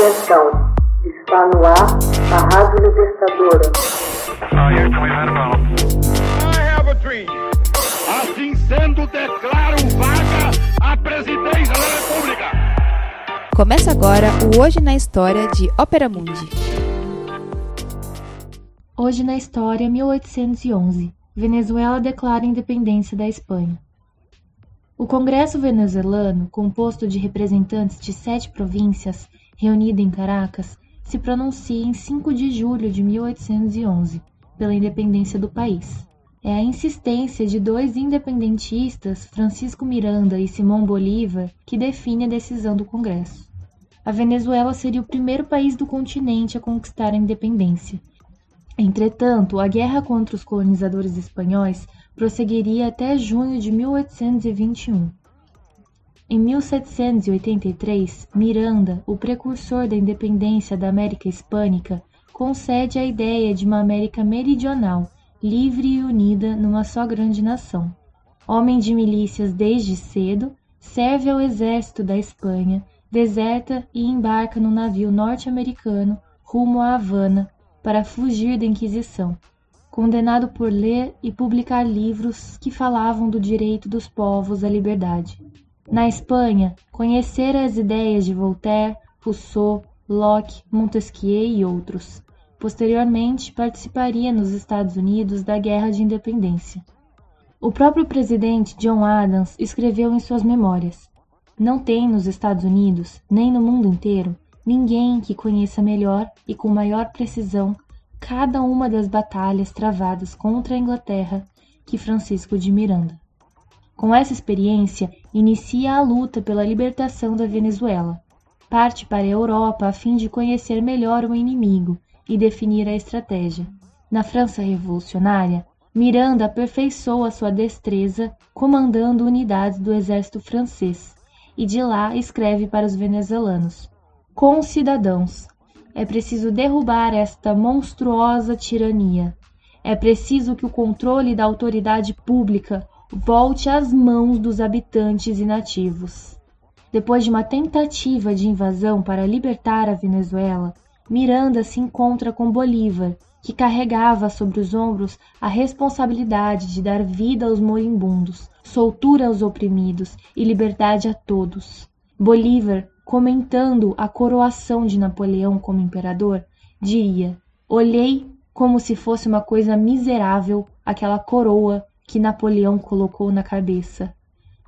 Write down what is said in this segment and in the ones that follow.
Atenção, está no ar a Rádio Libertadora. Assim sendo, declaro vaga a presidência da República. Começa agora o Hoje na História de Ópera Mundi. Hoje na História, 1811. Venezuela declara independência da Espanha. O Congresso venezuelano, composto de representantes de sete províncias, reunido em Caracas, se pronuncia em 5 de julho de 1811 pela independência do país. É a insistência de dois independentistas, Francisco Miranda e Simão Bolívar, que define a decisão do Congresso. A Venezuela seria o primeiro país do continente a conquistar a independência. Entretanto, a guerra contra os colonizadores espanhóis prosseguiria até junho de 1821. Em 1783, Miranda, o precursor da independência da América Hispânica, concede a ideia de uma América meridional, livre e unida numa só grande nação. Homem de milícias desde cedo, serve ao exército da Espanha, deserta e embarca no navio norte-americano rumo a Havana para fugir da Inquisição condenado por ler e publicar livros que falavam do direito dos povos à liberdade. Na Espanha, conhecera as ideias de Voltaire, Rousseau, Locke, Montesquieu e outros. Posteriormente, participaria nos Estados Unidos da Guerra de Independência. O próprio presidente John Adams escreveu em suas memórias: Não tem nos Estados Unidos, nem no mundo inteiro, ninguém que conheça melhor e com maior precisão cada uma das batalhas travadas contra a Inglaterra que Francisco de Miranda. Com essa experiência, inicia a luta pela libertação da Venezuela. Parte para a Europa a fim de conhecer melhor o inimigo e definir a estratégia. Na França Revolucionária, Miranda aperfeiçoa sua destreza comandando unidades do exército francês e de lá escreve para os venezuelanos: Concidadãos, é preciso derrubar esta monstruosa tirania. É preciso que o controle da autoridade pública volte às mãos dos habitantes e nativos. Depois de uma tentativa de invasão para libertar a Venezuela, Miranda se encontra com Bolívar, que carregava sobre os ombros a responsabilidade de dar vida aos moribundos, soltura aos oprimidos e liberdade a todos. Bolívar comentando a coroação de Napoleão como imperador, diria: Olhei como se fosse uma coisa miserável aquela coroa que Napoleão colocou na cabeça.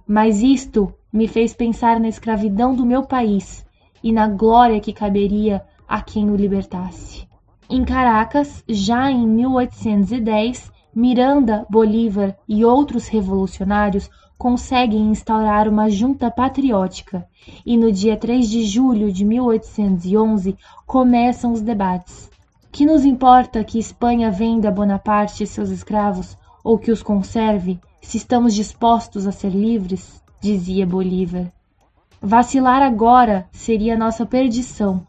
Mas isto me fez pensar na escravidão do meu país e na glória que caberia a quem o libertasse. Em Caracas, já em 1810, Miranda, Bolívar e outros revolucionários conseguem instaurar uma junta patriótica e no dia 3 de julho de 1811 começam os debates. Que nos importa que Espanha venda a Bonaparte seus escravos ou que os conserve, se estamos dispostos a ser livres? dizia Bolívar. Vacilar agora seria nossa perdição.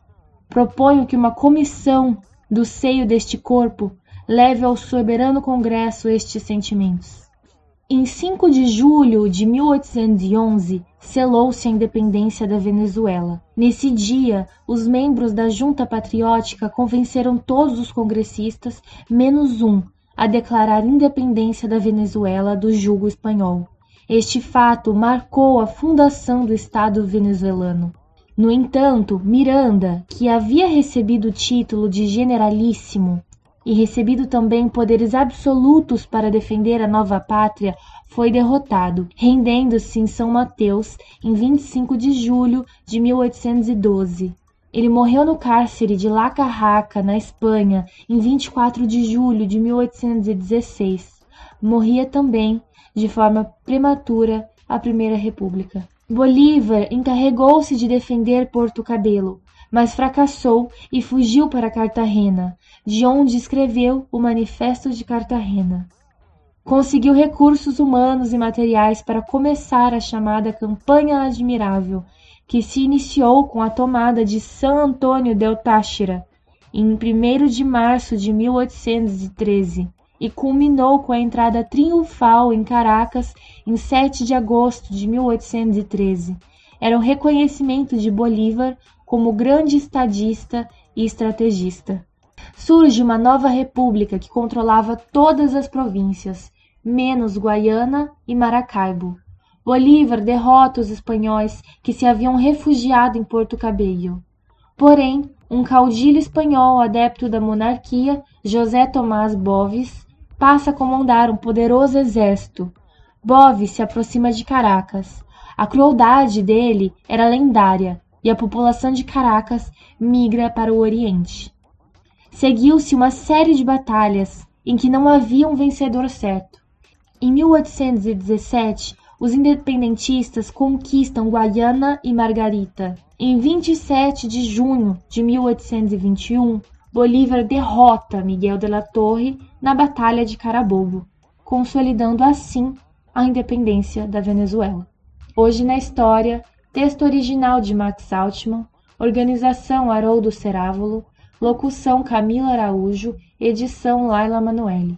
Proponho que uma comissão do seio deste corpo leve ao soberano Congresso estes sentimentos. Em 5 de julho de 1811, selou-se a independência da Venezuela. Nesse dia, os membros da Junta Patriótica convenceram todos os congressistas, menos um, a declarar independência da Venezuela do jugo espanhol. Este fato marcou a fundação do Estado venezuelano. No entanto, Miranda, que havia recebido o título de generalíssimo e recebido também poderes absolutos para defender a nova pátria, foi derrotado, rendendo-se em São Mateus em 25 de julho de 1812. Ele morreu no cárcere de La Carraca, na Espanha, em 24 de julho de 1816. Morria também, de forma prematura, a Primeira República. Bolívar encarregou-se de defender Porto Cabelo, mas fracassou e fugiu para Cartagena, de onde escreveu o Manifesto de Cartagena. Conseguiu recursos humanos e materiais para começar a chamada Campanha Admirável, que se iniciou com a tomada de San Antônio del Táchira em 1 de março de 1813 e culminou com a entrada triunfal em Caracas em 7 de agosto de 1813 era o reconhecimento de Bolívar como grande estadista e estrategista. Surge uma nova república que controlava todas as províncias, menos Guaiana e Maracaibo. Bolívar derrota os espanhóis que se haviam refugiado em Porto Cabello. Porém, um caudilho espanhol adepto da monarquia, José Tomás Boves, passa a comandar um poderoso exército. Boves se aproxima de Caracas. A crueldade dele era lendária e a população de Caracas migra para o Oriente. Seguiu-se uma série de batalhas em que não havia um vencedor certo. Em 1817, os independentistas conquistam Guaiana e Margarita. Em 27 de junho de 1821, Bolívar derrota Miguel de la Torre na Batalha de Carabobo, consolidando assim a independência da Venezuela. Hoje na história, texto original de Max Altman, organização Haroldo Cerávolo, locução Camila Araújo, edição Laila Manoeli.